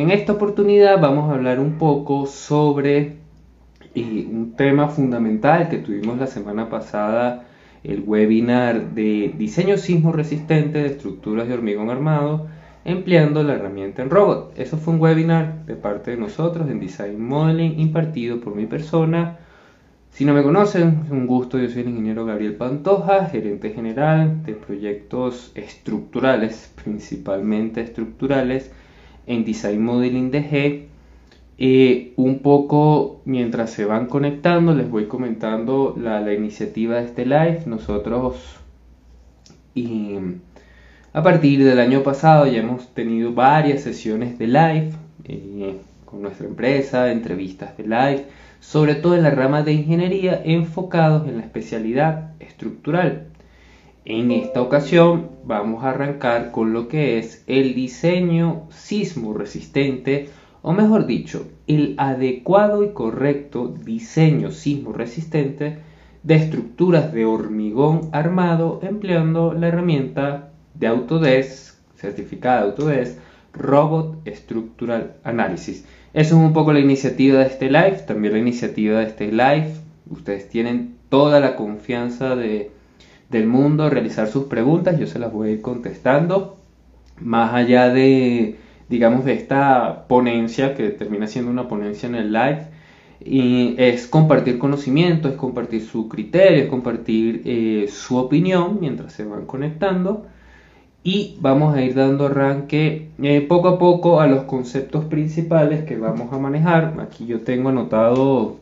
en esta oportunidad vamos a hablar un poco sobre eh, un tema fundamental que tuvimos la semana pasada, el webinar de diseño sismo resistente de estructuras de hormigón armado empleando la herramienta en robot. Eso fue un webinar de parte de nosotros en Design Modeling impartido por mi persona. Si no me conocen, es un gusto, yo soy el ingeniero Gabriel Pantoja, gerente general de proyectos estructurales, principalmente estructurales, en Design Modeling DG. Eh, un poco mientras se van conectando, les voy comentando la, la iniciativa de este live. Nosotros y a partir del año pasado ya hemos tenido varias sesiones de live eh, con nuestra empresa, entrevistas de live, sobre todo en la rama de ingeniería enfocados en la especialidad estructural. En esta ocasión vamos a arrancar con lo que es el diseño sismo resistente, o mejor dicho, el adecuado y correcto diseño sismo resistente de estructuras de hormigón armado empleando la herramienta de Autodesk, certificada de Autodesk, Robot Structural Analysis. Eso es un poco la iniciativa de este live, también la iniciativa de este live. Ustedes tienen toda la confianza de, del mundo realizar sus preguntas, yo se las voy a ir contestando. Más allá de, digamos, de esta ponencia, que termina siendo una ponencia en el live, y es compartir conocimiento, es compartir su criterio, es compartir eh, su opinión mientras se van conectando y vamos a ir dando arranque eh, poco a poco a los conceptos principales que vamos a manejar. Aquí yo tengo anotado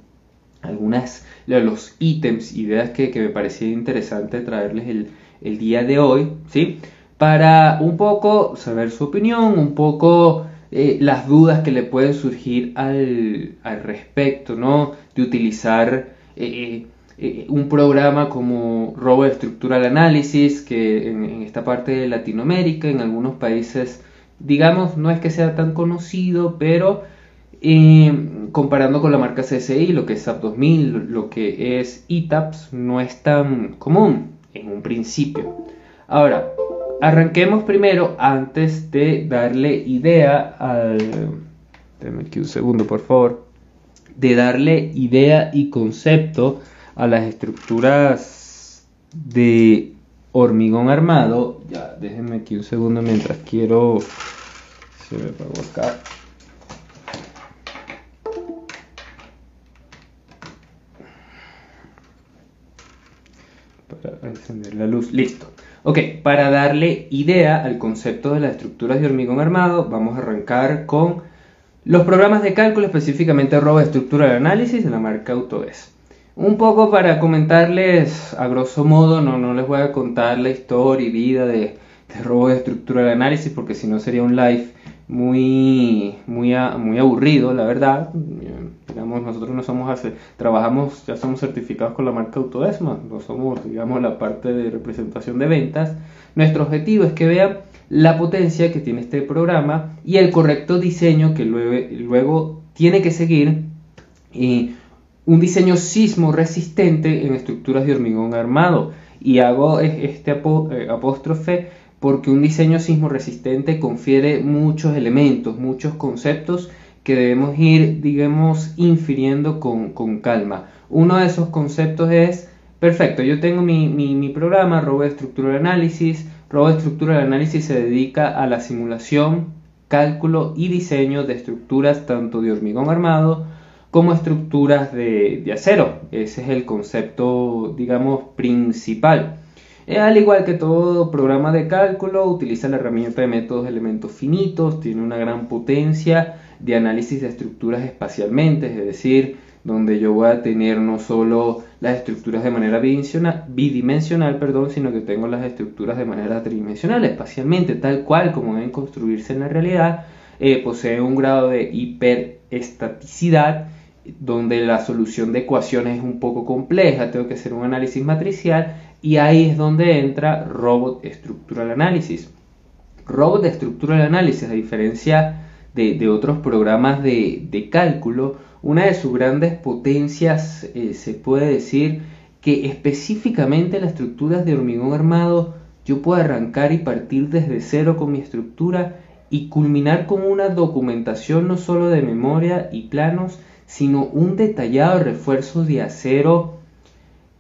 algunas los ítems, ideas que, me parecía interesante traerles el, día de hoy, ¿sí? Para un poco saber su opinión, un poco eh, las dudas que le pueden surgir al, respecto, ¿no? De utilizar eh, eh, un programa como Robot Structural Analysis, que en, esta parte de Latinoamérica, en algunos países, digamos, no es que sea tan conocido, pero eh, comparando con la marca CSI, lo que es SAP 2000, lo que es ETAPS, no es tan común en un principio. Ahora, arranquemos primero antes de darle idea al... Déjame aquí un segundo, por favor. De darle idea y concepto a las estructuras de hormigón armado. Ya, déjenme aquí un segundo mientras quiero. Se me apagó acá. Encender la luz. Listo. Ok, para darle idea al concepto de las estructuras de hormigón armado, vamos a arrancar con los programas de cálculo, específicamente Robo Estructura de Análisis de la marca Autodesk. Un poco para comentarles, a grosso modo, no, no les voy a contar la historia y vida de, de robo de estructura de análisis, porque si no sería un live muy, muy, muy aburrido, la verdad. Digamos, nosotros no somos, trabajamos, ya somos certificados con la marca Autodesma, no somos, digamos, la parte de representación de ventas. Nuestro objetivo es que vean la potencia que tiene este programa y el correcto diseño que luego, luego tiene que seguir. Y un diseño sismo resistente en estructuras de hormigón armado. Y hago este eh, apóstrofe porque un diseño sismo resistente confiere muchos elementos, muchos conceptos que debemos ir, digamos, infiriendo con, calma. Uno de esos conceptos es, perfecto, yo tengo mi, mi, programa, Robo de Estructura de Análisis. Robo de Estructura de Análisis se dedica a la simulación, cálculo y diseño de estructuras tanto de hormigón armado como estructuras de, acero. Ese es el concepto, digamos, principal. Eh, al igual que todo programa de cálculo, utiliza la herramienta de métodos de elementos finitos, tiene una gran potencia de análisis de estructuras espacialmente, es decir, donde yo voy a tener no solo las estructuras de manera bidimensional, perdón, sino que tengo las estructuras de manera tridimensional, espacialmente, tal cual como deben construirse en la realidad, eh, posee un grado de hiperestaticidad donde la solución de ecuaciones es un poco compleja, tengo que hacer un análisis matricial y ahí es donde entra Robot Structural Analysis. Robot Structural Analysis, a diferencia de, otros programas de, cálculo, una de sus grandes potencias eh, se puede decir que específicamente las estructuras de hormigón armado yo puedo arrancar y partir desde cero con mi estructura y culminar con una documentación no solo de memoria y planos, sino un detallado refuerzo de acero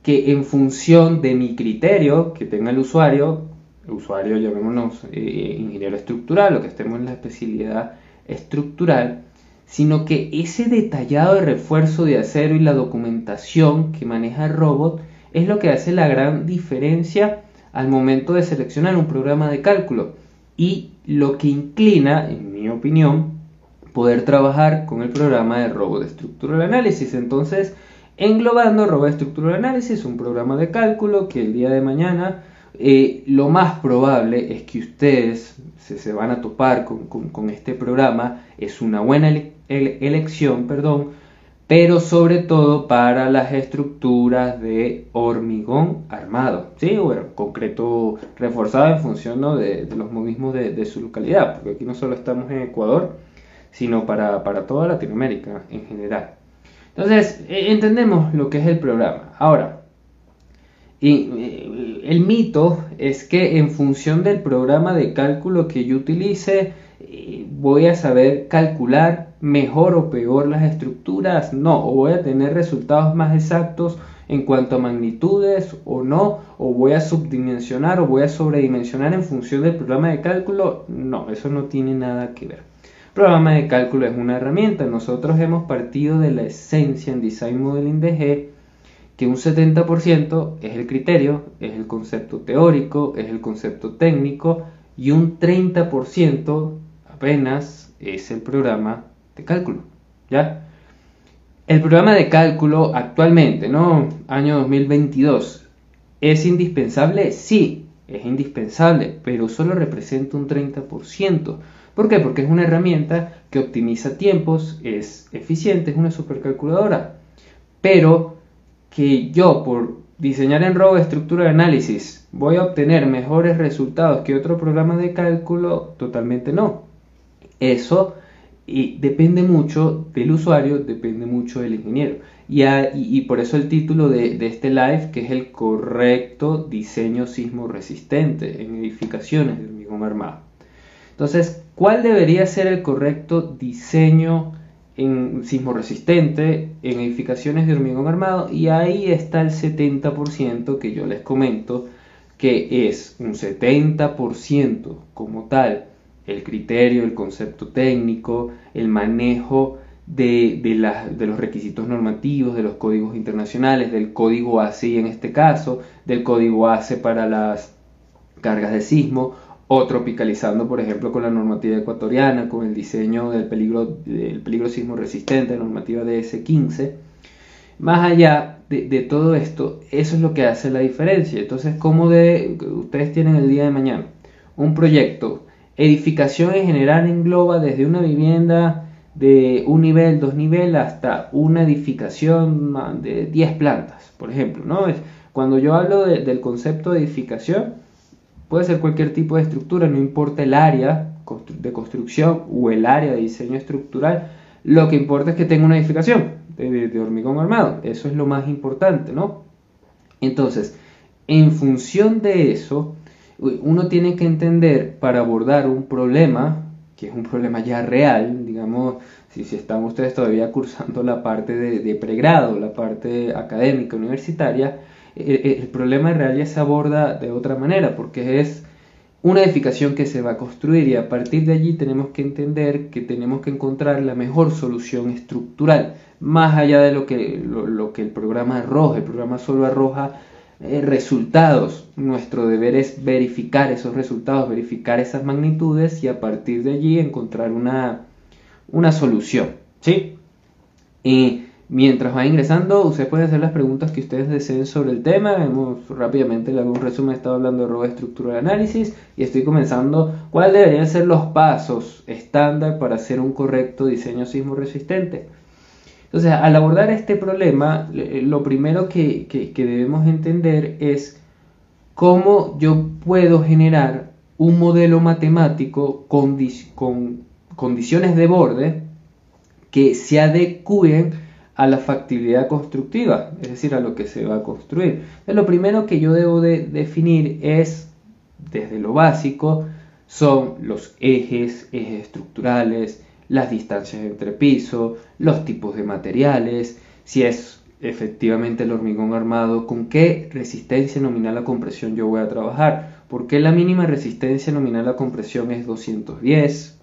que en función de mi criterio que tenga el usuario, usuario llamémonos eh, ingeniero estructural o que estemos en la especialidad estructural, sino que ese detallado de refuerzo de acero y la documentación que maneja el robot es lo que hace la gran diferencia al momento de seleccionar un programa de cálculo y lo que inclina, en mi opinión, poder trabajar con el programa de robot estructural análisis. Entonces, englobando robot estructural análisis, un programa de cálculo que el día de mañana eh, lo más probable es que ustedes se, van a topar con, este programa, es una buena elección, perdón, pero sobre todo para las estructuras de hormigón armado, ¿sí? Bueno, concreto reforzado en función de, los modismos de, su localidad, porque aquí no solo estamos en Ecuador, sino para, para toda Latinoamérica en general. Entonces, e, entendemos lo que es el programa. Ahora, y eh, el mito es que en función del programa de cálculo que yo utilice, eh, voy a saber calcular mejor o peor las estructuras, no, o voy a tener resultados más exactos en cuanto a magnitudes o no, o voy a subdimensionar o voy a sobredimensionar en función del programa de cálculo, no, eso no tiene nada que ver. El programa de cálculo es una herramienta, nosotros hemos partido de la esencia en Design Modeling DG que un 70% es el criterio, es el concepto teórico, es el concepto técnico y un 30% apenas es el programa de cálculo, ¿ya? El programa de cálculo actualmente, ¿no? Año 2022, ¿es indispensable? Sí, es indispensable, pero solo representa un 30%. ¿Por qué? Porque es una herramienta que optimiza tiempos, es eficiente, es una supercalculadora. Pero que yo por diseñar en RAW estructura de análisis voy a obtener mejores resultados que otro programa de cálculo, totalmente no. Eso y depende mucho del usuario, depende mucho del ingeniero. Y, y, por eso el título de, de, este live, que es el correcto diseño sismo resistente en edificaciones de hormigón armado. Entonces, ¿cuál debería ser el correcto diseño en sismo resistente, en edificaciones de hormigón armado y ahí está el 70% que yo les comento que es un 70% como tal el criterio, el concepto técnico, el manejo de, de, los requisitos normativos, de los códigos internacionales, del código ACI en este caso, del código ACE para las cargas de sismo o tropicalizando, por ejemplo, con la normativa ecuatoriana, con el diseño del peligro, del peligro sismo resistente, normativa DS15. Más allá de, todo esto, eso es lo que hace la diferencia. Entonces, ¿cómo de, ustedes tienen el día de mañana un proyecto? Edificación en general engloba desde una vivienda de un nivel, dos niveles, hasta una edificación de 10 plantas, por ejemplo. ¿no? Cuando yo hablo del concepto de edificación, Puede ser cualquier tipo de estructura, no importa el área de construcción o el área de diseño estructural, lo que importa es que tenga una edificación de, hormigón armado, eso es lo más importante, ¿no? Entonces, en función de eso, uno tiene que entender para abordar un problema, que es un problema ya real, digamos, si, si están ustedes todavía cursando la parte de, de pregrado, la parte académica universitaria, el problema en realidad se aborda de otra manera, porque es una edificación que se va a construir y a partir de allí tenemos que entender que tenemos que encontrar la mejor solución estructural, más allá de lo que, lo, que el programa arroja. El programa solo arroja eh, resultados. Nuestro deber es verificar esos resultados, verificar esas magnitudes y a partir de allí encontrar una, una solución. ¿sí? Mientras va ingresando, ustedes pueden hacer las preguntas que ustedes deseen sobre el tema. Hemos rápidamente, hago un resumen, estado hablando de robo estructura de análisis y estoy comenzando cuáles deberían ser los pasos estándar para hacer un correcto diseño sismo resistente. Entonces, al abordar este problema, lo primero que, debemos entender es cómo yo puedo generar un modelo matemático con, con condiciones de borde que se adecúen a la factibilidad constructiva, es decir, a lo que se va a construir. lo primero que yo debo de definir es, desde lo básico, son los ejes, ejes estructurales, las distancias entre pisos, los tipos de materiales, si es efectivamente el hormigón armado, con qué resistencia nominal a compresión yo voy a trabajar, porque la mínima resistencia nominal a compresión es 210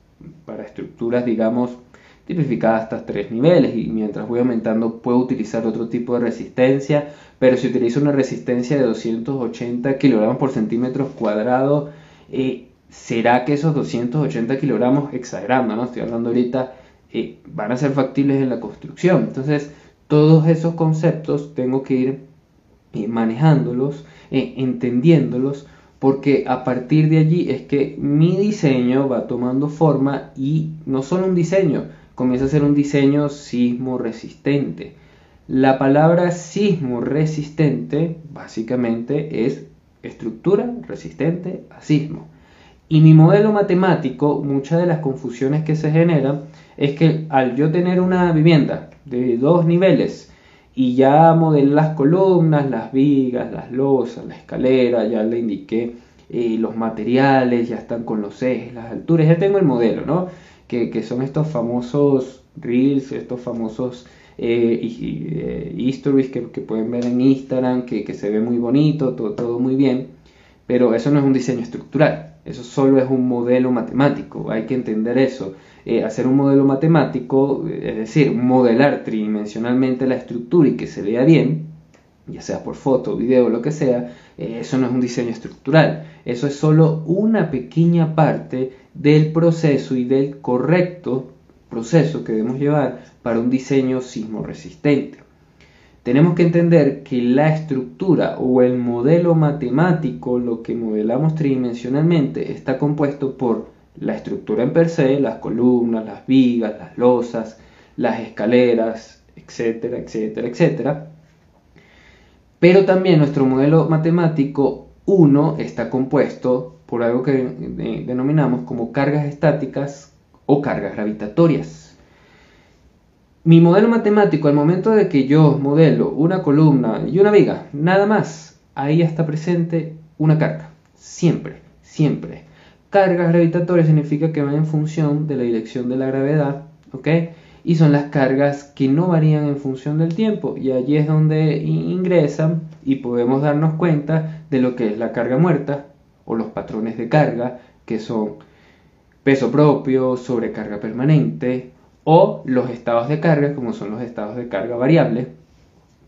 para estructuras, digamos, tipificadas hasta tres niveles y mientras voy aumentando puedo utilizar otro tipo de resistencia, pero si utilizo una resistencia de 280 kilogramos por centímetro cuadrado, eh, ¿será que esos 280 kilogramos, exagerando, ¿no? estoy hablando ahorita, eh, van a ser factibles en la construcción? Entonces, todos esos conceptos tengo que ir eh, manejándolos, entendiéndolos, porque a partir de allí es que mi diseño va tomando forma y no solo un diseño, comienza a ser un diseño sismo resistente. La palabra sismo resistente básicamente es estructura resistente a sismo. Y mi modelo matemático, muchas de las confusiones que se generan es que al yo tener una vivienda de dos niveles y ya modelé las columnas, las vigas, las losas, la escalera, ya le indiqué eh, los materiales, ya están con los ejes, las alturas, ya tengo el modelo, ¿no? Que, son estos famosos reels, estos famosos eh, eh histories que, pueden ver en Instagram, que, se ve muy bonito, todo, muy bien, pero eso no es un diseño estructural, eso solo es un modelo matemático, hay que entender eso. Eh, hacer un modelo matemático, es decir, modelar tridimensionalmente la estructura y que se vea bien, ya sea por foto, video, lo que sea, eh, eso no es un diseño estructural, eso es solo una pequeña parte del proceso y del correcto proceso que debemos llevar para un diseño sismo resistente. Tenemos que entender que la estructura o el modelo matemático, lo que modelamos tridimensionalmente, está compuesto por la estructura en per se, las columnas, las vigas, las losas, las escaleras, etcétera, etcétera, etcétera. Pero también nuestro modelo matemático 1 está compuesto por algo que denominamos como cargas estáticas o cargas gravitatorias. Mi modelo matemático, al momento de que yo modelo una columna y una viga, nada más, ahí está presente una carga. Siempre, siempre. Cargas gravitatorias significa que van en función de la dirección de la gravedad, ¿ok? Y son las cargas que no varían en función del tiempo. Y allí es donde ingresan y podemos darnos cuenta de lo que es la carga muerta, o los patrones de carga, que son peso propio, sobrecarga permanente, o los estados de carga, como son los estados de carga variable,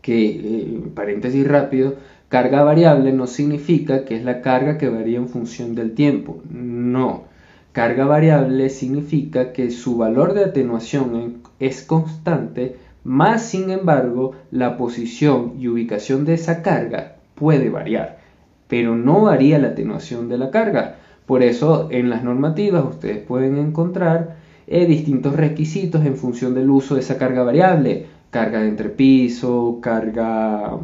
que, eh, paréntesis rápido, carga variable no significa que es la carga que varía en función del tiempo, no. Carga variable significa que su valor de atenuación es constante, más sin embargo la posición y ubicación de esa carga puede variar pero no varía la atenuación de la carga. Por eso en las normativas ustedes pueden encontrar eh, distintos requisitos en función del uso de esa carga variable, carga de entrepiso, carga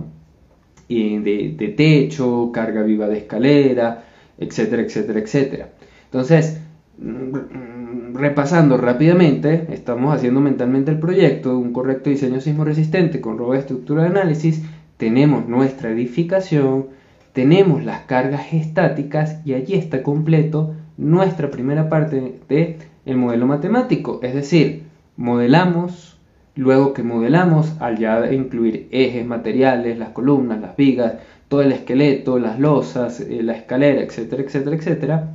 eh, de, de, techo, carga viva de escalera, etcétera, etcétera, etcétera. Entonces, mm, repasando rápidamente, estamos haciendo mentalmente el proyecto, un correcto diseño sismo resistente con robo de estructura de análisis, tenemos nuestra edificación, tenemos las cargas estáticas y allí está completo nuestra primera parte de el modelo matemático, es decir, modelamos, luego que modelamos, al ya incluir ejes, materiales, las columnas, las vigas, todo el esqueleto, las losas, eh, la escalera, etcétera, etcétera, etcétera,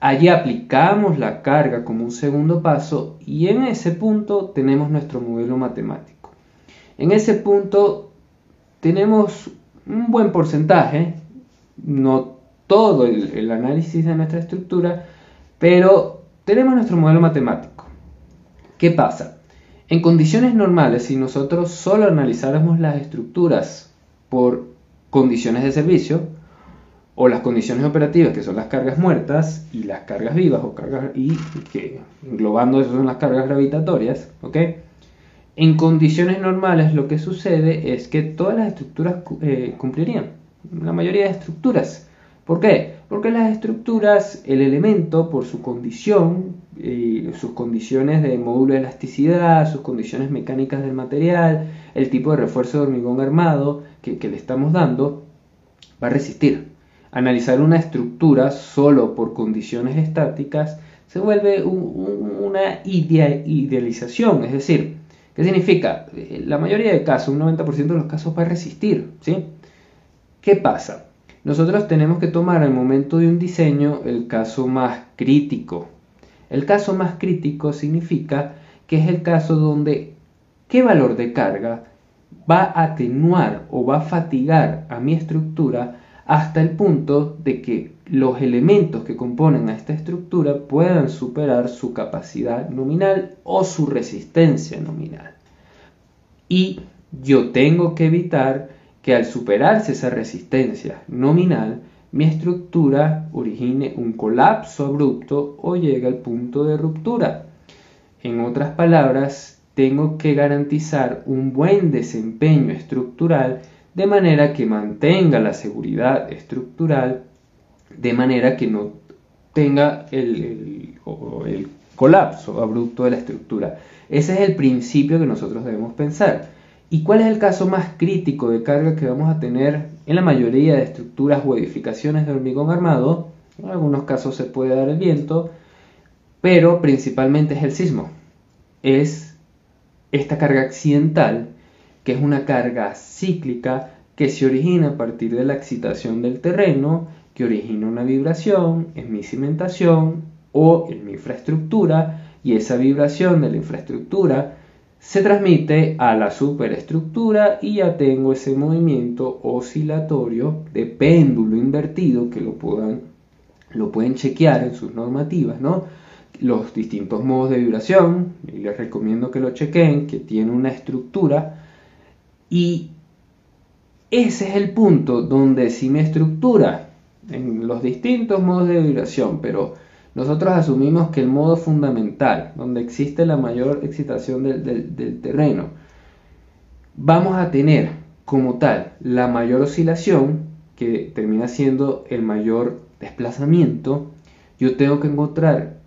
allí aplicamos la carga como un segundo paso y en ese punto tenemos nuestro modelo matemático. En ese punto tenemos un buen porcentaje, no todo el, análisis de nuestra estructura, pero tenemos nuestro modelo matemático. ¿Qué pasa? En condiciones normales, si nosotros solo analizáramos las estructuras por condiciones de servicio, o las condiciones operativas, que son las cargas muertas, y las cargas vivas, o cargas, y que englobando eso son las cargas gravitatorias, ¿ok? En condiciones normales lo que sucede es que todas las estructuras eh, cumplirían la mayoría de estructuras. ¿Por qué? Porque las estructuras, el elemento, por su condición, eh, sus condiciones de módulo de elasticidad, sus condiciones mecánicas del material, el tipo de refuerzo de hormigón armado que, le estamos dando, va a resistir. analizar una estructura solo por condiciones estáticas se vuelve una idealización, es decir, ¿qué significa? La mayoría de casos, un 90% de los casos va a resistir, ¿sí? ¿Qué pasa? Nosotros tenemos que tomar al momento de un diseño el caso más crítico. El caso más crítico significa que es el caso donde qué valor de carga va a atenuar o va a fatigar a mi estructura hasta el punto de que los elementos que componen a esta estructura puedan superar su capacidad nominal o su resistencia nominal. Y yo tengo que evitar que al superarse esa resistencia nominal, mi estructura origine un colapso abrupto o llegue al punto de ruptura. En otras palabras, tengo que garantizar un buen desempeño estructural de manera que mantenga la seguridad estructural, de manera que no tenga el, colapso abrupto de la estructura. Ese es el principio que nosotros debemos pensar. ¿Y cuál es el caso más crítico de carga que vamos a tener en la mayoría de estructuras o edificaciones de hormigón armado? En algunos casos se puede dar el viento, pero principalmente es el sismo. Es esta carga accidental que es una carga cíclica que se origina a partir de la excitación del terreno, que origina una vibración en mi cimentación o en mi infraestructura, y esa vibración de la infraestructura se transmite a la superestructura y ya tengo ese movimiento oscilatorio de péndulo invertido que lo puedan lo pueden chequear en sus normativas, ¿no? Los distintos modos de vibración, y les recomiendo que lo chequen, que tiene una estructura y ese es el punto donde si mi estructura en los distintos modos de vibración, pero nosotros asumimos que el modo fundamental, donde existe la mayor excitación del, terreno, vamos a tener como tal la mayor oscilación, que termina siendo el mayor desplazamiento, yo tengo que encontrar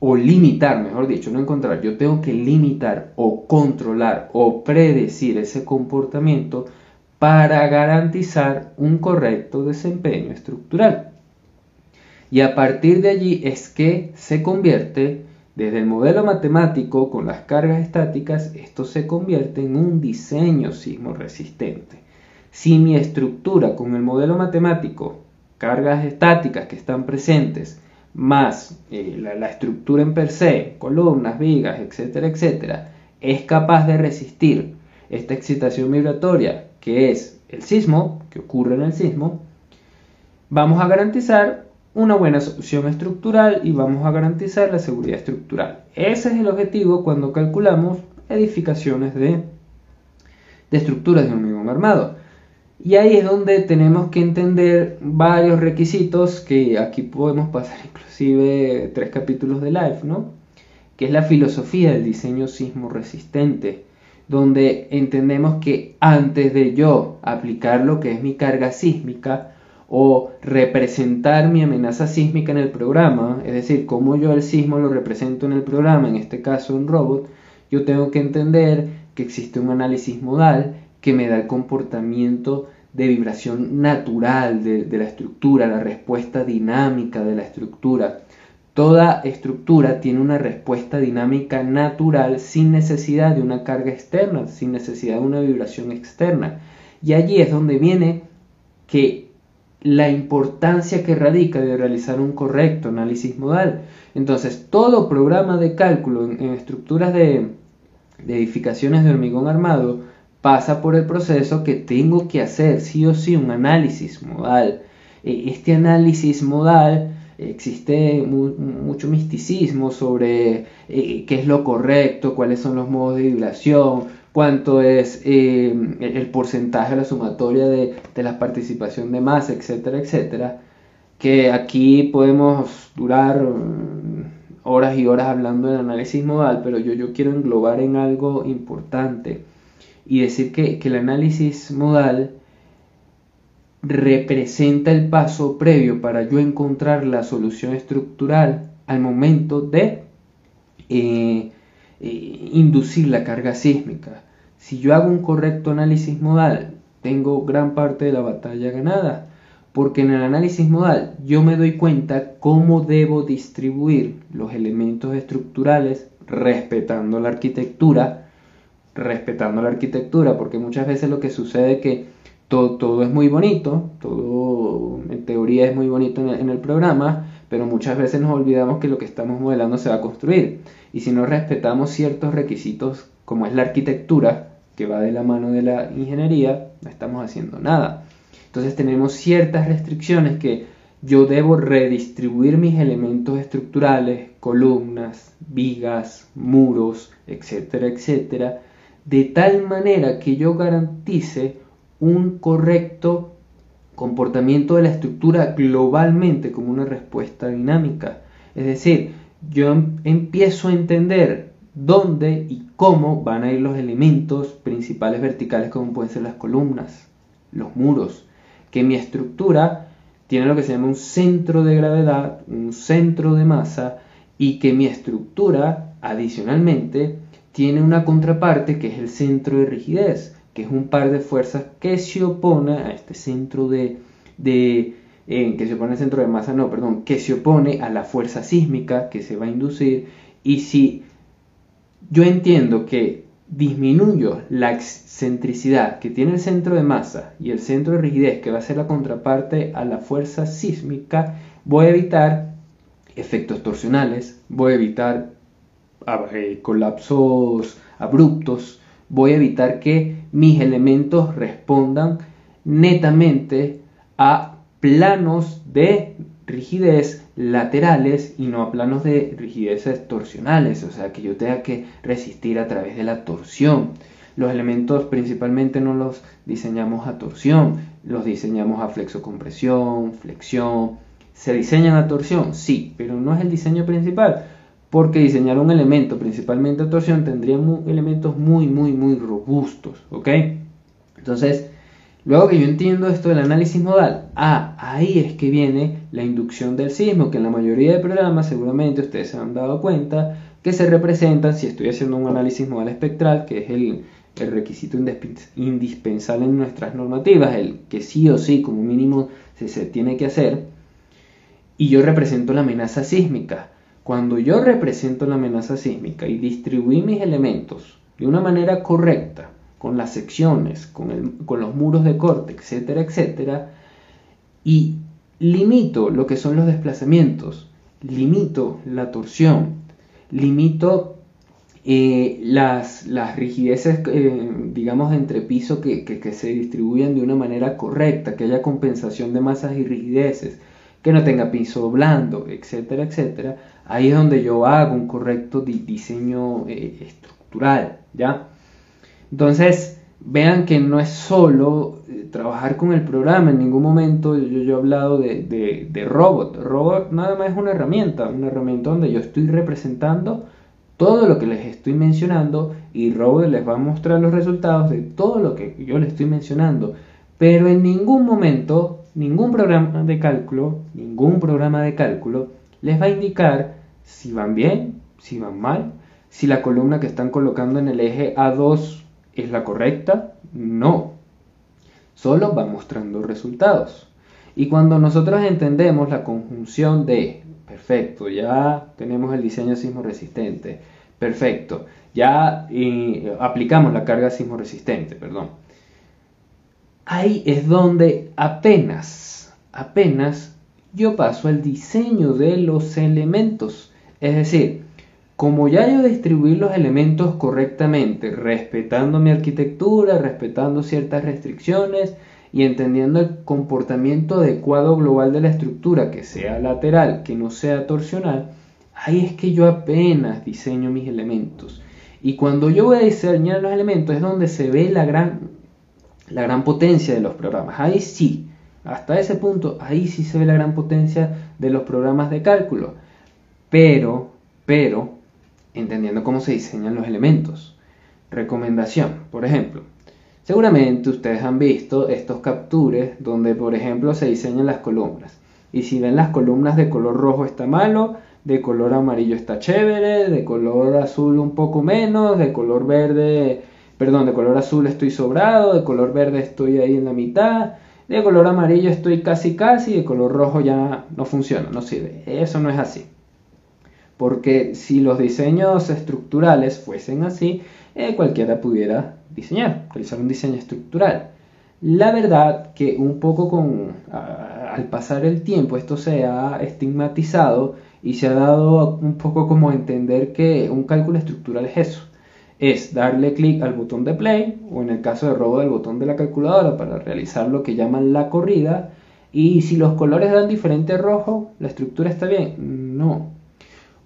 o limitar, mejor dicho, no encontrar, yo tengo que limitar o controlar o predecir ese comportamiento para garantizar un correcto desempeño estructural. Y a partir de allí es que se convierte, desde el modelo matemático con las cargas estáticas, esto se convierte en un diseño sismo resistente. Si mi estructura con el modelo matemático, cargas estáticas que están presentes, más eh, la, estructura en per se, columnas, vigas, etcétera, etcétera, es capaz de resistir esta excitación vibratoria que es el sismo, que ocurre en el sismo, vamos a garantizar una buena solución estructural y vamos a garantizar la seguridad estructural. Ese es el objetivo cuando calculamos edificaciones de, de estructuras de hormigón armado. Y ahí es donde tenemos que entender varios requisitos que aquí podemos pasar inclusive tres capítulos de live, ¿no? Que es la filosofía del diseño sismo resistente, donde entendemos que antes de yo aplicar lo que es mi carga sísmica o representar mi amenaza sísmica en el programa, es decir, cómo yo el sismo lo represento en el programa, en este caso en robot, yo tengo que entender que existe un análisis modal que me da el comportamiento de vibración natural de, la estructura, la respuesta dinámica de la estructura. Toda estructura tiene una respuesta dinámica natural sin necesidad de una carga externa, sin necesidad de una vibración externa. Y allí es donde viene que la importancia que radica de realizar un correcto análisis modal. Entonces, todo programa de cálculo en, estructuras de edificaciones de hormigón armado pasa por el proceso que tengo que hacer sí o sí un análisis modal. E, este análisis modal existe mucho misticismo sobre eh, qué es lo correcto, cuáles son los modos de vibración, cuánto es eh, el porcentaje de la sumatoria de, la participación de masa, etcétera, etcétera. Que aquí podemos durar mm, horas y horas hablando del análisis modal, pero yo, yo quiero englobar en algo importante y decir que, el análisis modal representa el paso previo para yo encontrar la solución estructural al momento de eh, eh, inducir la carga sísmica. Si yo hago un correcto análisis modal, tengo gran parte de la batalla ganada. Porque en el análisis modal yo me doy cuenta cómo debo distribuir los elementos estructurales respetando la arquitectura, respetando la arquitectura, porque muchas veces lo que sucede es que todo, todo es muy bonito, todo en teoría es muy bonito en el, programa, pero muchas veces nos olvidamos que lo que estamos modelando se va a construir. Y si no respetamos ciertos requisitos como es la arquitectura, que va de la mano de la ingeniería, no estamos haciendo nada. Entonces tenemos ciertas restricciones que yo debo redistribuir mis elementos estructurales, columnas, vigas, muros, etcétera, etcétera, de tal manera que yo garantice un correcto comportamiento de la estructura globalmente como una respuesta dinámica. Es decir, yo em, empiezo a entender dónde y cómo van a ir los elementos principales verticales como pueden ser las columnas, los muros, que mi estructura tiene lo que se llama un centro de gravedad, un centro de masa y que mi estructura adicionalmente tiene una contraparte que es el centro de rigidez, que es un par de fuerzas que se opone a este centro de, que se opone al centro de masa, no, perdón, que se opone a la fuerza sísmica que se va a inducir. Y si yo entiendo que disminuyo la excentricidad que tiene el centro de masa y el centro de rigidez, que va a ser la contraparte a la fuerza sísmica, voy a evitar efectos torsionales, voy a evitar ah, eh, colapsos abruptos, voy a evitar que mis elementos respondan netamente a planos de rigidez laterales y no a planos de rigidez torsionales, o sea que yo tenga que resistir a través de la torsión. Los elementos principalmente no los diseñamos a torsión, los diseñamos a flexocompresión, flexión. ¿Se diseñan a torsión? Sí, pero no es el diseño principal, porque diseñar un elemento principalmente torsión tendría elementos muy, muy, muy robustos, ¿ok? Entonces, Luego que yo entiendo esto del análisis modal, ah, ahí es que viene la inducción del sismo, que en la mayoría de programas seguramente ustedes se han dado cuenta que se representan, si estoy haciendo un análisis modal espectral, que es el, requisito indispensable en nuestras normativas, el que sí o sí como mínimo se tiene que hacer, y yo represento la amenaza sísmica. Cuando yo represento la amenaza sísmica y distribuí mis elementos de una manera correcta, con las secciones, con, los muros de corte, etcétera, etcétera, y limito lo que son los desplazamientos, limito la torsión, limito eh, las, rigideces, eh, digamos, entre piso que, que, se distribuyan de una manera correcta, que haya compensación de masas y rigideces, que no tenga piso blando, etcétera, etcétera, ahí es donde yo hago un correcto diseño eh, estructural, ¿ya? Entonces, vean que no es solo eh, trabajar con el programa, en ningún momento yo, he hablado de, de, robot. Robot nada más es una herramienta, una herramienta donde yo estoy representando todo lo que les estoy mencionando y robot les va a mostrar los resultados de todo lo que yo les estoy mencionando. Pero en ningún momento, ningún programa de cálculo, ningún programa de cálculo les va a indicar si van bien, si van mal, si la columna que están colocando en el eje A2 ¿Es la correcta? No. Solo va mostrando resultados. Y cuando nosotros entendemos la conjunción de, perfecto, ya tenemos el diseño sismo resistente, perfecto, ya aplicamos la carga sismo resistente, perdón. Ahí es donde apenas, apenas yo paso al diseño de los elementos. Es decir, como ya yo distribuí los elementos correctamente, respetando mi arquitectura, respetando ciertas restricciones y entendiendo el comportamiento adecuado global de la estructura, que sea lateral, que no sea torsional, ahí es que yo apenas diseño mis elementos. Y cuando yo voy a diseñar los elementos es donde se ve la gran, la gran potencia de los programas. Ahí sí, hasta ese punto, ahí sí se ve la gran potencia de los programas de cálculo. Pero, pero, entendiendo cómo se diseñan los elementos. Recomendación, por ejemplo, seguramente ustedes han visto estos captures donde, por ejemplo, se diseñan las columnas. Y si ven las columnas de color rojo está malo, de color amarillo está chévere, de color azul un poco menos, de color verde, perdón, de color azul estoy sobrado, de color verde estoy ahí en la mitad. De color amarillo estoy casi casi, de color rojo ya no funciona, no sirve. Eso no es así. Porque si los diseños estructurales fuesen así, eh, cualquiera pudiera diseñar, realizar un diseño estructural. La verdad que un poco con, al pasar el tiempo esto se ha estigmatizado y se ha dado un poco como a entender que un cálculo estructural es eso. Es darle clic al botón de play o en el caso de robo del botón de la calculadora para realizar lo que llaman la corrida y si los colores dan diferente rojo, la estructura está bien. No,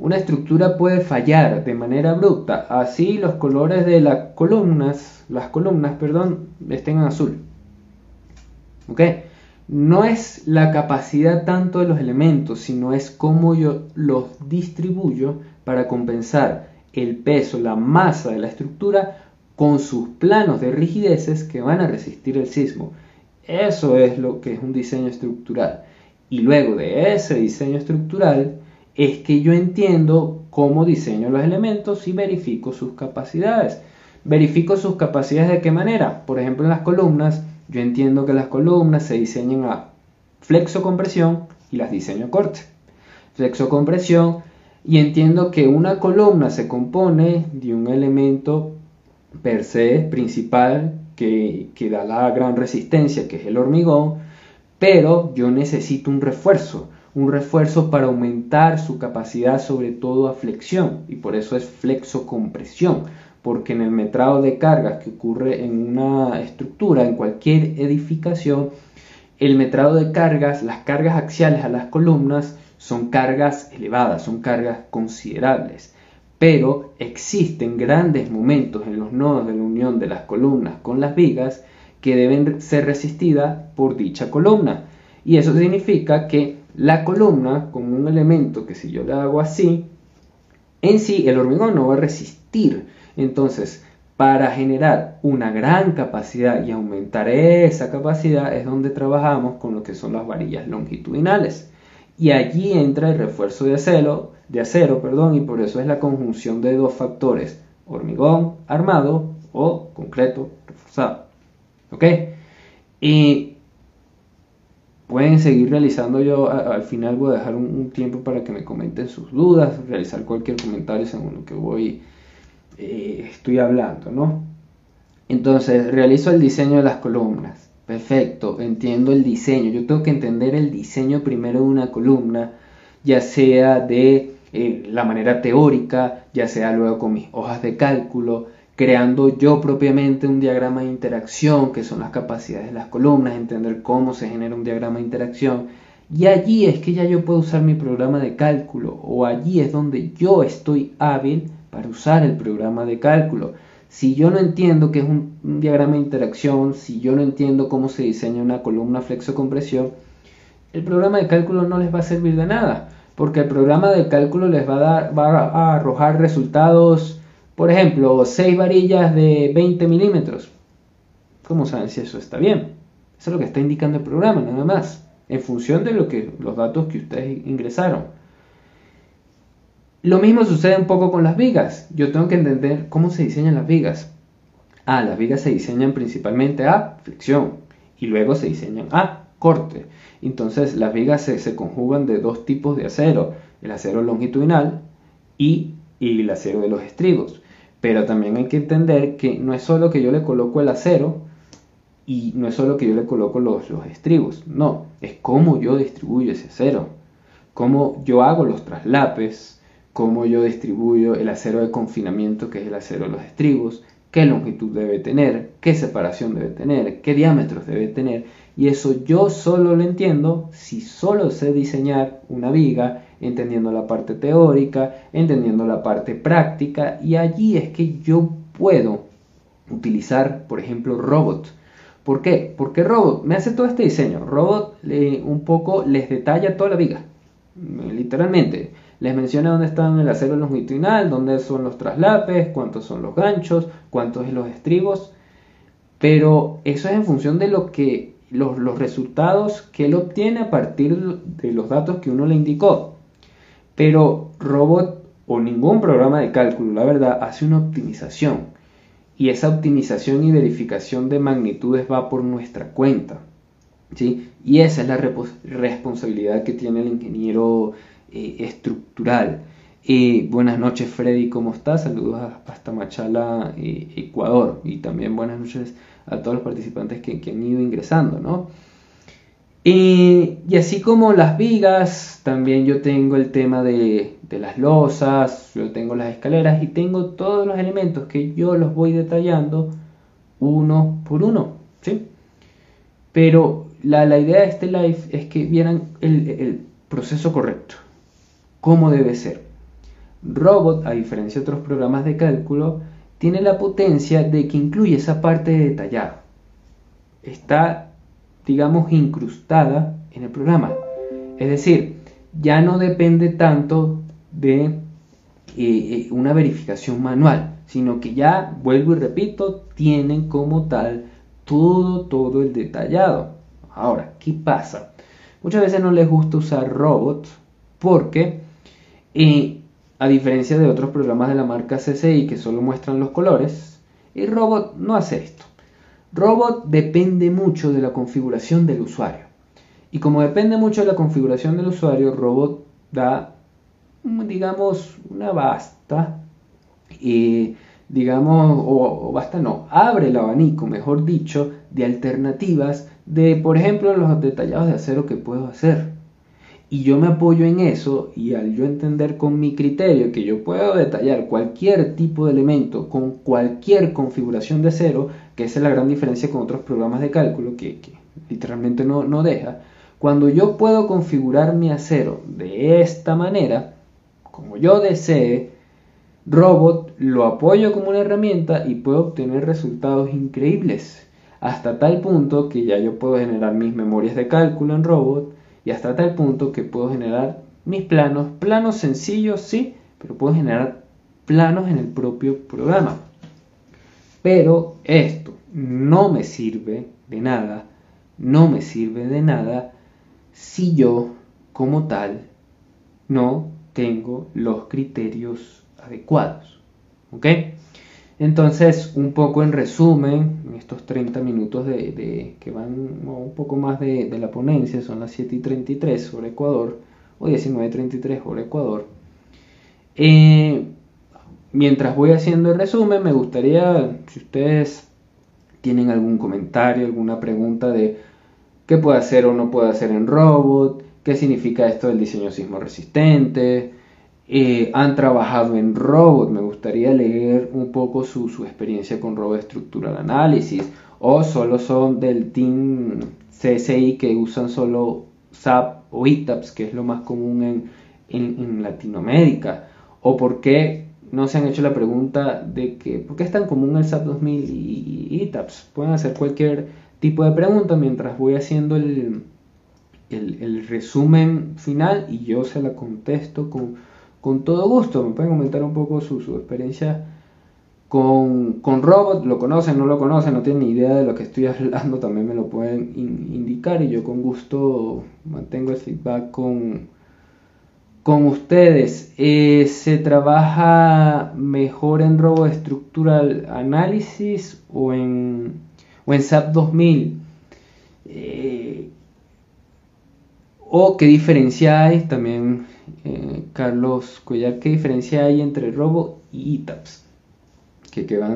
una estructura puede fallar de manera abrupta, así los colores de las columnas, las columnas, perdón, estén en azul. ¿Ok? No es la capacidad tanto de los elementos, sino es cómo yo los distribuyo para compensar el peso, la masa de la estructura con sus planos de rigideces que van a resistir el sismo. Eso es lo que es un diseño estructural. Y luego de ese diseño estructural, es que yo entiendo cómo diseño los elementos y verifico sus capacidades. Verifico sus capacidades de qué manera. Por ejemplo, en las columnas, yo entiendo que las columnas se diseñan a flexo-compresión y las diseño corte. Flexo-compresión y entiendo que una columna se compone de un elemento per se principal que, que da la gran resistencia, que es el hormigón, pero yo necesito un refuerzo un refuerzo para aumentar su capacidad sobre todo a flexión y por eso es flexo-compresión porque en el metrado de cargas que ocurre en una estructura, en cualquier edificación, el metrado de cargas, las cargas axiales a las columnas son cargas elevadas, son cargas considerables, pero existen grandes momentos en los nodos de la unión de las columnas con las vigas que deben ser resistidas por dicha columna. Y eso significa que la columna, como un elemento que si yo le hago así, en sí el hormigón no va a resistir. Entonces, para generar una gran capacidad y aumentar esa capacidad es donde trabajamos con lo que son las varillas longitudinales. Y allí entra el refuerzo de acero, de acero perdón, y por eso es la conjunción de dos factores, hormigón armado o concreto reforzado. ¿Ok? Y pueden seguir realizando yo al final voy a dejar un, tiempo para que me comenten sus dudas realizar cualquier comentario según lo que voy eh, estoy hablando no entonces realizo el diseño de las columnas perfecto entiendo el diseño yo tengo que entender el diseño primero de una columna ya sea de eh, la manera teórica ya sea luego con mis hojas de cálculo creando yo propiamente un diagrama de interacción, que son las capacidades de las columnas, entender cómo se genera un diagrama de interacción. Y allí es que ya yo puedo usar mi programa de cálculo, o allí es donde yo estoy hábil para usar el programa de cálculo. Si yo no entiendo qué es un, diagrama de interacción, si yo no entiendo cómo se diseña una columna flexo-compresión, el programa de cálculo no les va a servir de nada, porque el programa de cálculo les va a, dar, a arrojar resultados por ejemplo, 6 varillas de 20 milímetros. ¿Cómo saben si eso está bien? Eso es lo que está indicando el programa, nada más, en función de lo que, los datos que ustedes ingresaron. Lo mismo sucede un poco con las vigas. Yo tengo que entender cómo se diseñan las vigas. Ah, las vigas se diseñan principalmente a flexión y luego se diseñan a corte. Entonces las vigas se, conjugan de dos tipos de acero, el acero longitudinal y, y el acero de los estribos. Pero también hay que entender que no es solo que yo le coloco el acero y no es solo que yo le coloco los, los estribos, no, es cómo yo distribuyo ese acero, cómo yo hago los traslapes, cómo yo distribuyo el acero de confinamiento, que es el acero de los estribos, qué longitud debe tener, qué separación debe tener, qué diámetros debe tener. Y eso yo solo lo entiendo si solo sé diseñar una viga entendiendo la parte teórica, entendiendo la parte práctica y allí es que yo puedo utilizar, por ejemplo, Robot. ¿Por qué? Porque Robot me hace todo este diseño. Robot un poco les detalla toda la viga, literalmente. Les menciona dónde están el acero longitudinal, dónde son los traslapes, cuántos son los ganchos, cuántos son los estribos. Pero eso es en función de lo que los, los resultados que él obtiene a partir de los datos que uno le indicó. Pero Robot o ningún programa de cálculo, la verdad, hace una optimización. Y esa optimización y verificación de magnitudes va por nuestra cuenta. ¿sí? Y esa es la responsabilidad que tiene el ingeniero eh, estructural. Eh, buenas noches Freddy, ¿cómo estás? Saludos hasta Machala, eh, Ecuador. Y también buenas noches a todos los participantes que, han ido ingresando, ¿no? y así como las vigas, también yo tengo el tema de, las losas, yo tengo las escaleras y tengo todos los elementos que yo los voy detallando uno por uno, ¿sí? Pero la, idea de este live es que vieran el, proceso correcto, cómo debe ser. Robot, a diferencia de otros programas de cálculo, tiene la potencia de que incluye esa parte de detallado. Está, digamos, incrustada en el programa. Es decir, ya no depende tanto de eh, eh, una verificación manual, sino que ya, vuelvo y repito, tienen como tal todo, todo el detallado. Ahora, ¿qué pasa? Muchas veces no les gusta usar robots porque, eh, a diferencia de otros programas de la marca CCI que solo muestran los colores, el robot no hace esto. Robot depende mucho de la configuración del usuario. Y como depende mucho de la configuración del usuario, Robot da, digamos, una basta, eh, digamos, o, basta no, abre el abanico, mejor dicho, de alternativas de, por ejemplo, los detallados de acero que puedo hacer. Y yo me apoyo en eso y al yo entender con mi criterio que yo puedo detallar cualquier tipo de elemento con cualquier configuración de acero, que es la gran diferencia con otros programas de cálculo que, literalmente no, no deja, cuando yo puedo configurar mi acero de esta manera, como yo desee, Robot lo apoyo como una herramienta y puedo obtener resultados increíbles. Hasta tal punto que ya yo puedo generar mis memorias de cálculo en Robot y hasta tal punto que puedo generar mis planos, planos sencillos, sí, pero puedo generar planos en el propio programa. Pero esto no me sirve de nada, no me sirve de nada si yo como tal no tengo los criterios adecuados. ¿Ok? Entonces, un poco en resumen, en estos 30 minutos de, que van un poco más de, la ponencia, son las 7 y 33 sobre Ecuador, o 19.33 sobre Ecuador. Eh, mientras voy haciendo el resumen, me gustaría, si ustedes tienen algún comentario, alguna pregunta de qué puede hacer o no puede hacer en robot, qué significa esto del diseño sismo resistente, eh, han trabajado en robot. Me gustaría leer un poco su, experiencia con robot estructural análisis. O solo son del team CSI que usan solo SAP o ITAPS, que es lo más común en, en, Latinoamérica. O por qué no se han hecho la pregunta de que, ¿por qué es tan común el SAP 2000 y, ITAPS? Pueden hacer cualquier tipo de pregunta mientras voy haciendo el, el, el resumen final y yo se la contesto con con todo gusto. Me pueden comentar un poco su, experiencia con, con, Robot. ¿Lo conocen, no lo conocen? ¿No tienen ni idea de lo que estoy hablando? También me lo pueden indicar y yo con gusto mantengo el feedback con, con ustedes. Eh, ¿Se trabaja mejor en Robot Structural Analysis o en, o en SAP 2000? Eh, ¿O qué diferencia hay? También eh, Carlos Cuellar, ¿qué diferencia hay entre robo y ITAPS? Que, van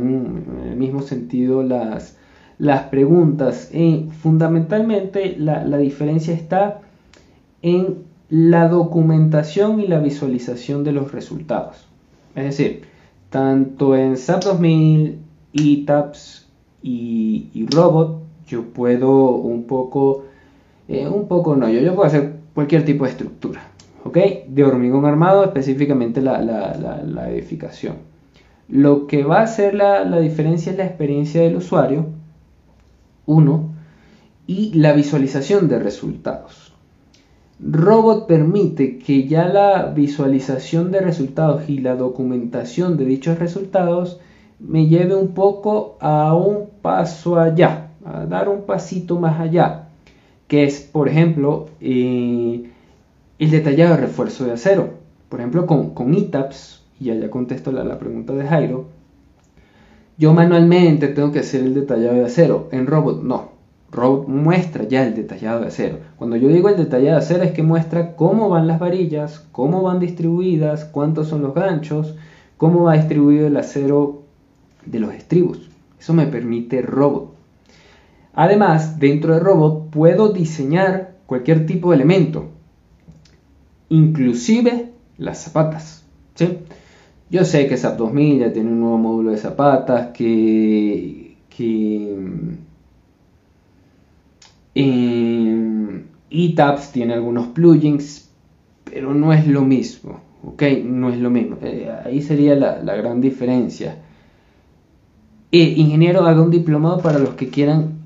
en el mismo sentido las, las preguntas. Eh, fundamentalmente la, diferencia está en la documentación y la visualización de los resultados. Es decir, tanto en SAP 2000, ITAPS y, y Robot, yo puedo un poco, eh, un poco no, yo, yo puedo hacer cualquier tipo de estructura. ¿Ok? De hormigón armado, específicamente la, edificación. Lo que va a hacer la, diferencia es la experiencia del usuario, uno, y la visualización de resultados. Robot permite que ya la visualización de resultados y la documentación de dichos resultados me lleve un poco a un paso allá, a dar un pasito más allá, que es, por ejemplo, eh, el detallado de refuerzo de acero. Por ejemplo, con, con ITAPS, y allá contesto la, la pregunta de Jairo, yo manualmente tengo que hacer el detallado de acero. En robot no. Robot muestra ya el detallado de acero. Cuando yo digo el detallado de acero es que muestra cómo van las varillas, cómo van distribuidas, cuántos son los ganchos, cómo va distribuido el acero de los estribos. Eso me permite Robot. Además, dentro de Robot puedo diseñar cualquier tipo de elemento, inclusive las zapatas. Yo sé que SAP 2000 ya tiene un nuevo módulo de zapatas, que, que eh, tiene algunos plugins, pero no es lo mismo. ¿ok? No es lo mismo. Eh, ahí sería la, gran diferencia. Eh, ingeniero, haga un diplomado para los que quieran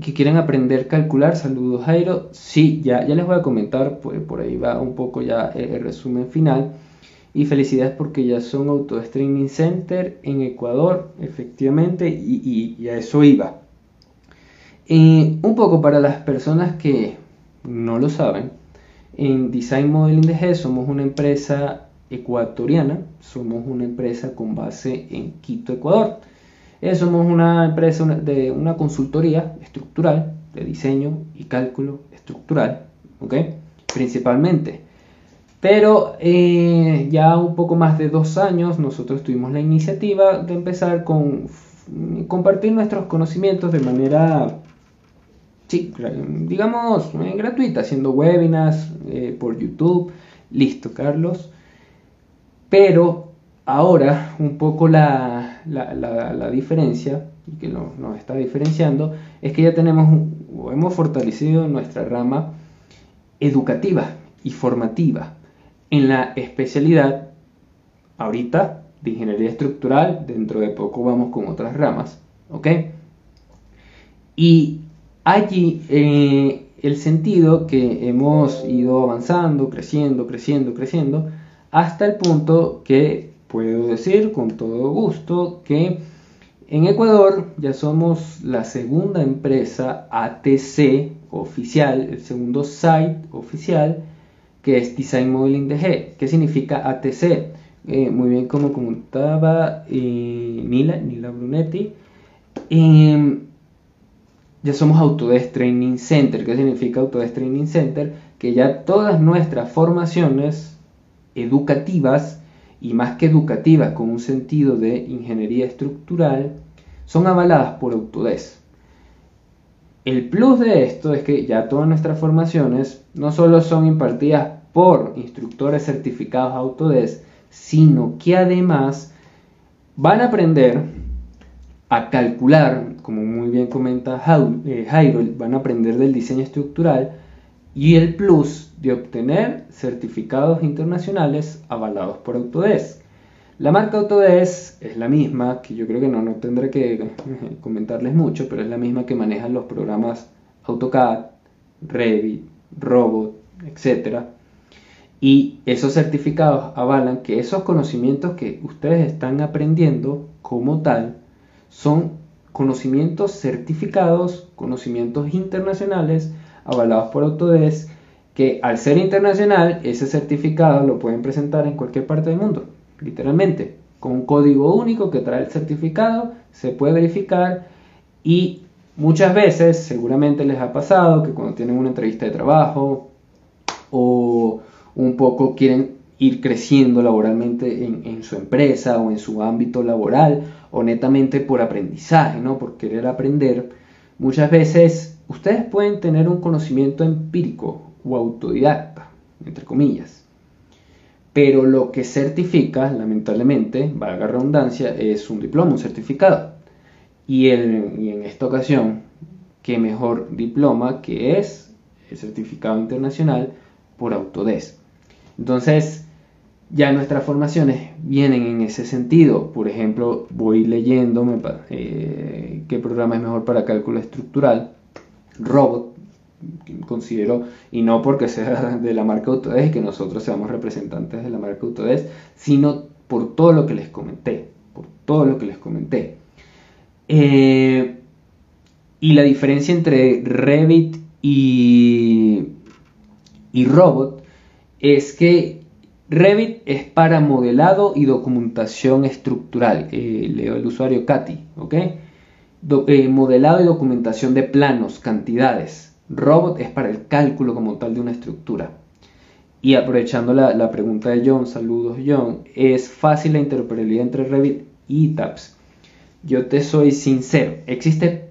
que quieran aprender a calcular. Saludos, Jairo. Sí, ya, ya les voy a comentar, pues, por ahí va un poco ya el resumen final. Y felicidades porque ya son Auto Streaming Center en Ecuador, efectivamente, y, y, a eso iba. Eh, un poco para las personas que no lo saben, en Design Modeling DG somos una empresa ecuatoriana, somos una empresa con base en Quito, Ecuador. Eh, somos una empresa de una consultoría estructural de diseño y cálculo estructural, ¿ok? Principalmente. Pero eh, ya un poco más de dos años nosotros tuvimos la iniciativa de empezar con compartir nuestros conocimientos de manera, sí, digamos, eh, gratuita, haciendo webinars eh, por YouTube. Listo, Carlos. Pero ahora un poco la, la, diferencia, y que nos está diferenciando, es que ya tenemos o hemos fortalecido nuestra rama educativa y formativa en la especialidad ahorita de ingeniería estructural, dentro de poco vamos con otras ramas, ¿ok? Y allí eh, el sentido que hemos ido avanzando, creciendo, creciendo, creciendo, hasta el punto que puedo decir con todo gusto que en Ecuador ya somos la segunda empresa ATC oficial, el segundo site oficial que es Design Modeling DG. ¿Qué significa ATC? Eh, muy bien, como comentaba eh, Nila, Nila Brunetti, em, ya somos Autodesk Training Center. ¿Qué significa Autodesk Training Center? Que ya todas nuestras formaciones educativas, y más que educativas con un sentido de ingeniería estructural, son avaladas por Autodesk. El plus de esto es que ya todas nuestras formaciones no solo son impartidas por instructores certificados Autodesk, sino que además van a aprender a calcular, como muy bien comenta eh, Jairo, van a aprender del diseño estructural y el plus de obtener certificados internacionales avalados por Autodesk. La marca Autodesk es la misma, que yo creo que no, no tendré que comentarles mucho, pero es la misma que manejan los programas AutoCAD, Revit, Robot, etc. Y esos certificados avalan que esos conocimientos que ustedes están aprendiendo como tal son conocimientos certificados, conocimientos internacionales avalados por Autodesk, que al ser internacional, ese certificado lo pueden presentar en cualquier parte del mundo literalmente, con un código único que trae el certificado, se puede verificar y muchas veces seguramente les ha pasado que cuando tienen una entrevista de trabajo o un poco quieren ir creciendo laboralmente en, su empresa o en su ámbito laboral o netamente por aprendizaje, ¿no? por querer aprender, muchas veces ustedes pueden tener un conocimiento empírico o autodidacta, entre comillas, pero lo que certifica, lamentablemente, valga redundancia, es un diploma, un certificado. Y, en esta ocasión, qué mejor diploma que es el certificado internacional por Autodesk. Entonces, ya nuestras formaciones vienen en ese sentido. Por ejemplo, voy leyendo eh, qué programa es mejor para cálculo estructural. Robot, considero, y no porque sea de la marca Autodesk, que nosotros seamos representantes de la marca Autodesk, sino por todo lo que les comenté, por todo lo que les comenté. Eh, y la diferencia entre Revit y, y Robot es que Revit es para modelado y documentación estructural. Eh, leo el usuario Katy, ¿ok? Eh, modelado y documentación de planos, cantidades. Robot es para el cálculo como tal de una estructura. Y aprovechando la, pregunta de John, saludos John, es fácil la interoperabilidad entre Revit y TAPS. Yo te soy sincero, existe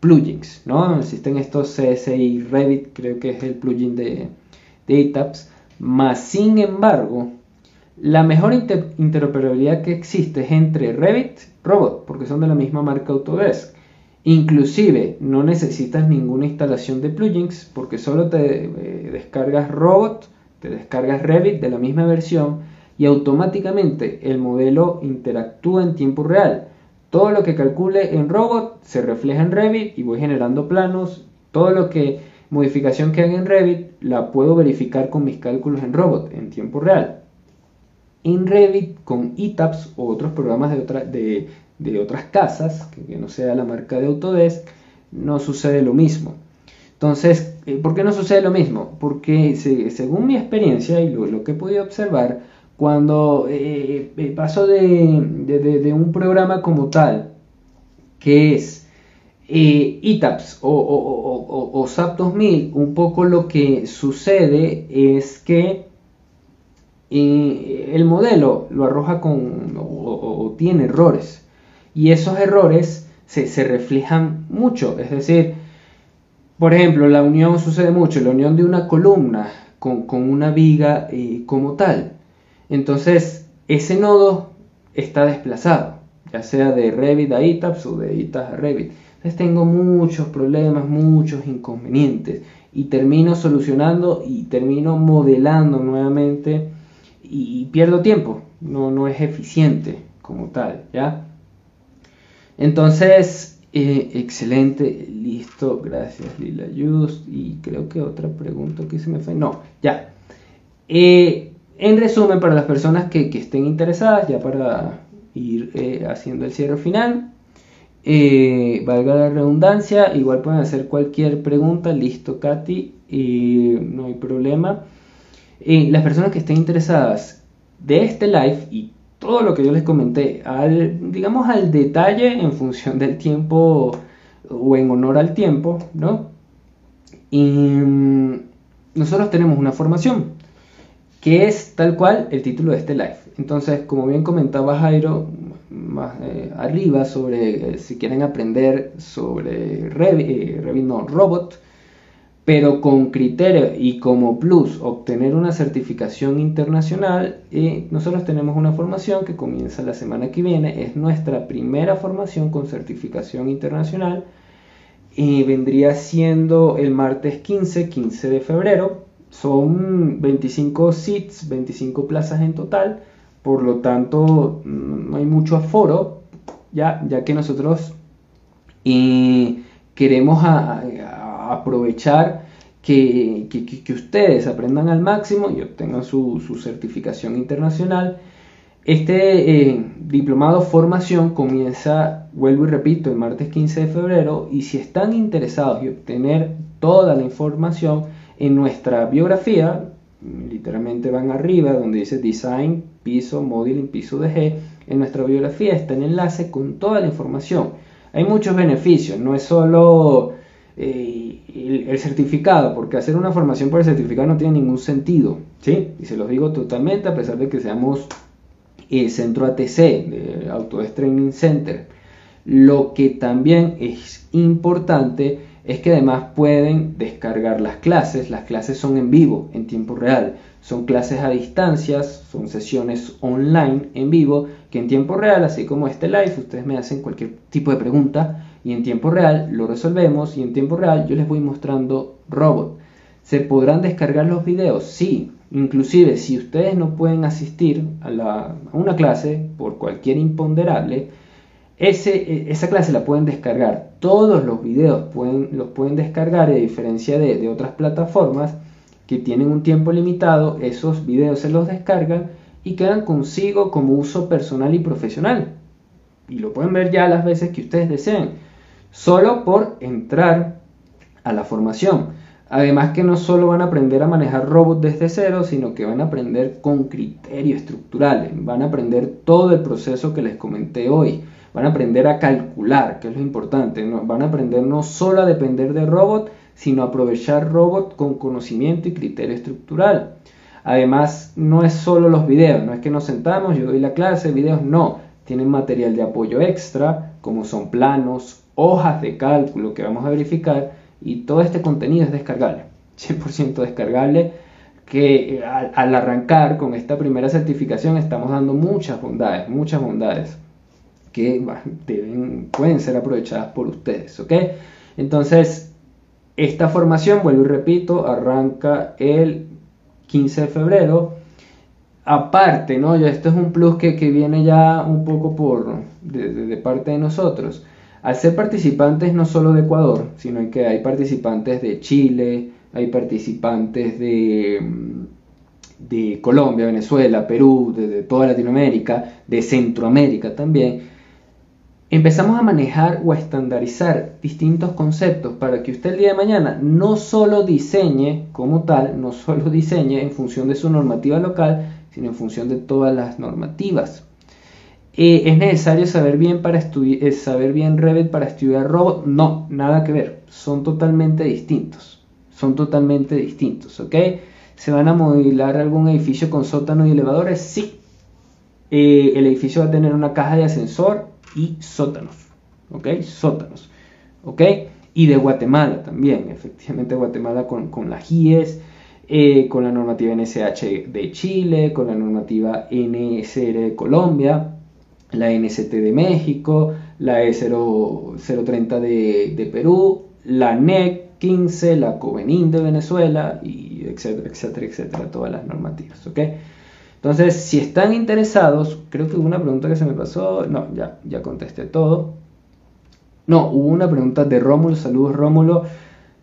plugins, ¿no? Existen estos CSI Revit, creo que es el plugin de, de ETAPS, más sin embargo, la mejor interoperabilidad que existe es entre Revit Robot, porque son de la misma marca Autodesk. Inclusive no necesitas ninguna instalación de plugins porque solo te eh, descargas Robot, te descargas Revit de la misma versión y automáticamente el modelo interactúa en tiempo real. Todo lo que calcule en Robot se refleja en Revit y voy generando planos. Todo lo que modificación que haga en Revit la puedo verificar con mis cálculos en Robot en tiempo real. En Revit con ETAPS o otros programas de, de, otras casas, que, no sea la marca de Autodesk, no sucede lo mismo. Entonces, eh, ¿por qué no sucede lo mismo? Porque según mi experiencia y lo, que he podido observar, cuando eh, eh, paso de, un programa como tal, que es ETAPS o, o, o, SAP 2000, un poco lo que sucede es que el modelo lo arroja con o, tiene errores y esos errores se, reflejan mucho, es decir, por ejemplo, la unión sucede mucho, la unión de una columna con, una viga eh, como tal. Entonces, ese nodo está desplazado, ya sea de Revit a ITAPS o de ITAPS a Revit. Entonces tengo muchos problemas, muchos inconvenientes y termino solucionando y termino modelando nuevamente y, pierdo tiempo, no, no es eficiente como tal, ¿ya? Entonces, eh, excelente, listo, gracias Lila Just. Y creo que otra pregunta que se me fue, no, ya. Eh, en resumen, para las personas que, estén interesadas, ya para ir eh, haciendo el cierre final, valga la redundancia, igual pueden hacer cualquier pregunta, listo Katy, no hay problema las personas que estén interesadas de este live y todo lo que yo les comenté, al, digamos al detalle en función del tiempo o en honor al tiempo, ¿no? Y mm, nosotros tenemos una formación que es tal cual el título de este live. Entonces, como bien comentaba Jairo más eh, arriba sobre eh, si quieren aprender sobre Revit, eh, no, Robot, pero con criterio y como plus obtener una certificación internacional, eh, nosotros tenemos una formación que comienza la semana que viene, es nuestra primera formación con certificación internacional. Y vendría siendo el martes 15, 15 de febrero, son 25 seats, 25 plazas en total, por lo tanto mm, no hay mucho aforo, ya, ya que nosotros eh, queremos a, aprovechar que, ustedes aprendan al máximo y obtengan su, certificación internacional. Este eh, diplomado formación comienza, vuelvo y repito, el martes 15 de febrero y si están interesados en obtener toda la información en nuestra biografía, literalmente van arriba donde dice Design, piso, Modeling, piso de G, en nuestra biografía está el enlace con toda la información. Hay muchos beneficios, no es solo eh, el, certificado, porque hacer una formación por el certificado no tiene ningún sentido, ¿sí? Y se los digo totalmente, a pesar de que seamos el centro ATC, de Autodesk Training Center. Lo que también es importante es que además pueden descargar las clases, las clases son en vivo, en tiempo real, son clases a distancias, son sesiones online en vivo, que en tiempo real, así como este live, ustedes me hacen cualquier tipo de pregunta, y en tiempo real lo resolvemos y en tiempo real yo les voy mostrando robot. ¿Se podrán descargar los videos? Sí, inclusive si ustedes no pueden asistir a, una clase por cualquier imponderable, e, esa clase la pueden descargar. Todos los videos los pueden descargar, a diferencia de, de otras plataformas que tienen un tiempo limitado, esos videos se los descargan y quedan consigo como uso personal y profesional. Y lo pueden ver ya las veces que ustedes deseen solo por entrar a la formación. Además que no solo van a aprender a manejar robots desde cero, sino que van a aprender con criterios estructurales, van a aprender todo el proceso que les comenté hoy. van a aprender a calcular, que es lo importante, van a aprender no solo a depender de robot, sino a aprovechar robot con conocimiento y criterio estructural. Además, no es solo los videos, no es que nos sentamos, yo doy la clase, videos, no, tienen material de apoyo extra, como son planos, hojas de cálculo que vamos a verificar, y todo este contenido es descargable, 100% descargable, que eh, al, arrancar con esta primera certificación estamos dando muchas bondades, muchas bondades que pueden ser aprovechadas por ustedes, ¿ok? Entonces, esta formación, vuelvo y repito, arranca el 15 de febrero. Aparte, ¿no? Ya esto es un plus que, viene ya un poco por de, parte de nosotros. Al ser participantes no solo de Ecuador, sino que hay participantes de Chile, hay participantes de, de Colombia, Venezuela, Perú, de toda Latinoamérica, de Centroamérica también empezamos a manejar o a estandarizar distintos conceptos para que usted el día de mañana no solo diseñe como tal, no solo diseñe en función de su normativa local, sino en función de todas las normativas. ¿Es necesario saber bien, para eh, saber bien Revit para estudiar robot? No, nada que ver. Son totalmente distintos. Son totalmente distintos, ¿ok? ¿Se van a modelar algún edificio con sótano y elevadores? Sí. Eh, el edificio va a tener una caja de ascensor, y sótanos, ¿ok? Sótanos, ¿ok? Y de Guatemala también, efectivamente Guatemala con, con las GIES, eh, con la normativa NSH de Chile, con la normativa NSR de Colombia, la NST de México, la E030 de, de, Perú, la NEC 15, la COVENIN de Venezuela, y etcétera, etcétera, etcétera, todas las normativas, ¿ok? Entonces, si están interesados, creo que hubo una pregunta que se me pasó, no, ya, ya contesté todo. No, hubo una pregunta de Rómulo, saludos Rómulo.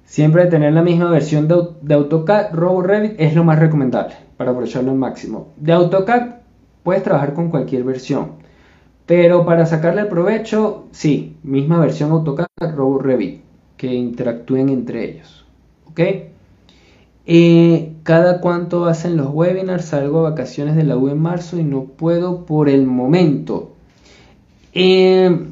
Siempre tener la misma versión de, AutoCAD, Robo Revit es lo más recomendable para aprovecharlo al máximo. De AutoCAD puedes trabajar con cualquier versión, pero para sacarle el provecho, sí, misma versión AutoCAD, Robo Revit, que interactúen entre ellos. ¿Ok? Eh, cada cuánto hacen los webinars, salgo a vacaciones de la U en marzo y no puedo por el momento. Eh,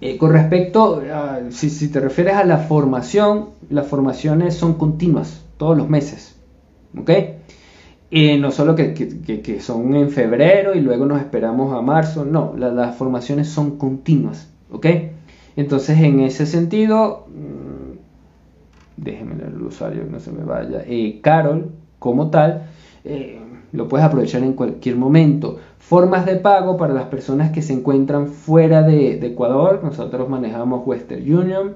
eh, con respecto, a, si, te refieres a la formación, las formaciones son continuas, todos los meses. ¿Ok? No solo que, son en febrero y luego nos esperamos a marzo, no, las formaciones son continuas. ¿Ok? Entonces, en ese sentido, déjenme leer el usuario, no se me vaya, eh, Carol como tal, eh, lo puedes aprovechar en cualquier momento. Formas de pago para las personas que se encuentran fuera de, Ecuador, nosotros manejamos Western Union,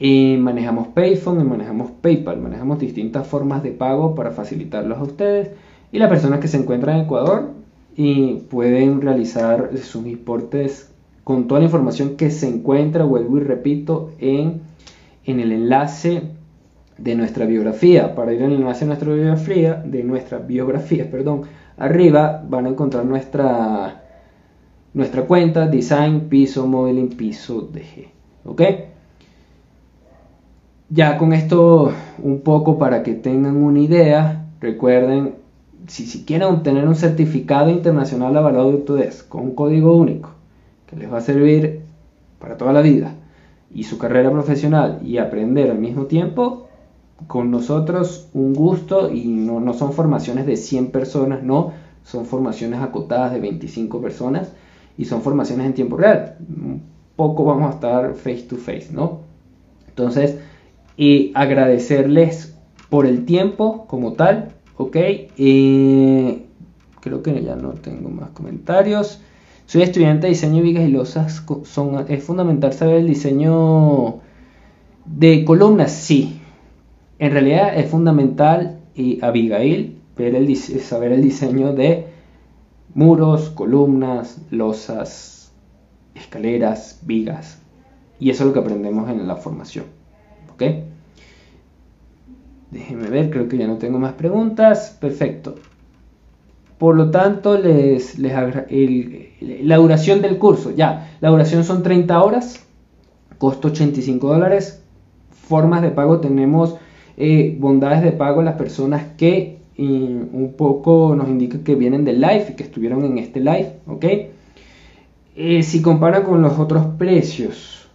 y manejamos Payphone y manejamos PayPal, manejamos distintas formas de pago para facilitarlos a ustedes. Y las personas que se encuentran en Ecuador y pueden realizar sus importes con toda la información que se encuentra, vuelvo y repito, en en el enlace de nuestra biografía. Para ir al enlace de nuestra biografía, de nuestra biografía, perdón, arriba van a encontrar nuestra nuestra cuenta Design Piso Modeling Piso DG. ¿Ok? Ya con esto un poco para que tengan una idea, recuerden, si, si quieren obtener un certificado internacional avalado de Autodesk con un código único que les va a servir para toda la vida, y su carrera profesional y aprender al mismo tiempo, con nosotros un gusto y no, no son formaciones de 100 personas, no, son formaciones acotadas de 25 personas y son formaciones en tiempo real. Poco vamos a estar face to face, ¿no? Entonces, y agradecerles por el tiempo como tal, ¿ok? Creo que ya no tengo más comentarios. Soy estudiante de diseño de vigas y losas. ¿Es fundamental saber el diseño de columnas? Sí. En realidad es fundamental, y Abigail, ver el, saber el diseño de muros, columnas, losas, escaleras, vigas. Y eso es lo que aprendemos en la formación. ¿Ok? Déjenme ver, creo que ya no tengo más preguntas. Perfecto. Por lo tanto, les, la duración del curso, ya, la duración son 30 horas, costo 85 dólares, formas de pago tenemos eh, bondades de pago las personas que un poco nos indican que vienen del live y que estuvieron en este live, ¿ok? Eh, si comparan con los otros precios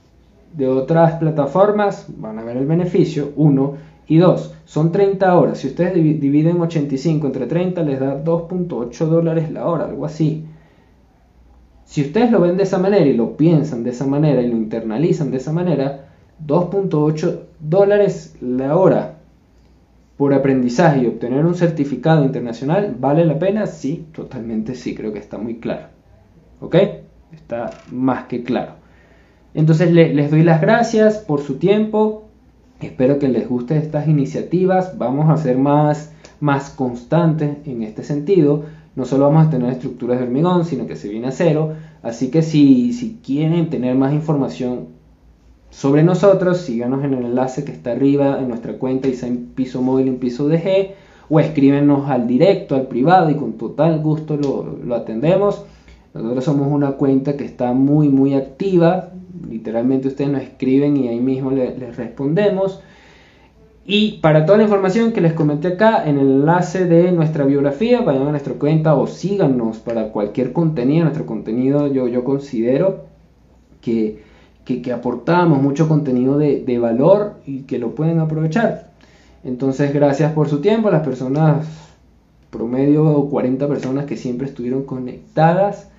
de otras plataformas, van a ver el beneficio, uno, y dos, son 30 horas. Si ustedes dividen 85 entre 30, les da 2.8 dólares la hora, algo así. Si ustedes lo ven de esa manera y lo piensan de esa manera y lo internalizan de esa manera, 2.8 dólares la hora por aprendizaje y obtener un certificado internacional, ¿vale la pena? Sí, totalmente sí, creo que está muy claro. ¿Ok? Está más que claro. Entonces les doy las gracias por su tiempo. Espero que les guste estas iniciativas. Vamos a ser más, más constantes en este sentido. No solo vamos a tener estructuras de hormigón, sino que se viene a cero. Así que si, si quieren tener más información sobre nosotros, síganos en el enlace que está arriba en nuestra cuenta en Piso Móvil en Piso DG o escríbenos al directo, al privado y con total gusto lo, atendemos. Nosotros somos una cuenta que está muy muy activa, literalmente ustedes nos escriben y ahí mismo les respondemos. Y para toda la información que les comenté acá, en el enlace de nuestra biografía, vayan a nuestra cuenta o síganos para cualquier contenido. Nuestro contenido yo, yo considero que que, aportamos mucho contenido de, valor y que lo pueden aprovechar. Entonces, gracias por su tiempo, las personas, promedio 40 personas que siempre estuvieron conectadas.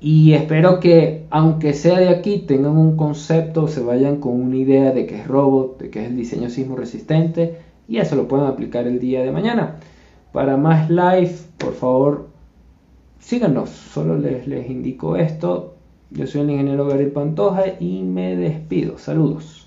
Y espero que, aunque sea de aquí, tengan un concepto, se vayan con una idea de que es robot, de que es el diseño sismo resistente, y eso lo pueden aplicar el día de mañana. Para más live, por favor, síganos. Solo les, les indico esto. Yo soy el ingeniero Gary Pantoja y me despido. Saludos.